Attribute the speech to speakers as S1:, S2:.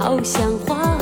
S1: 好像花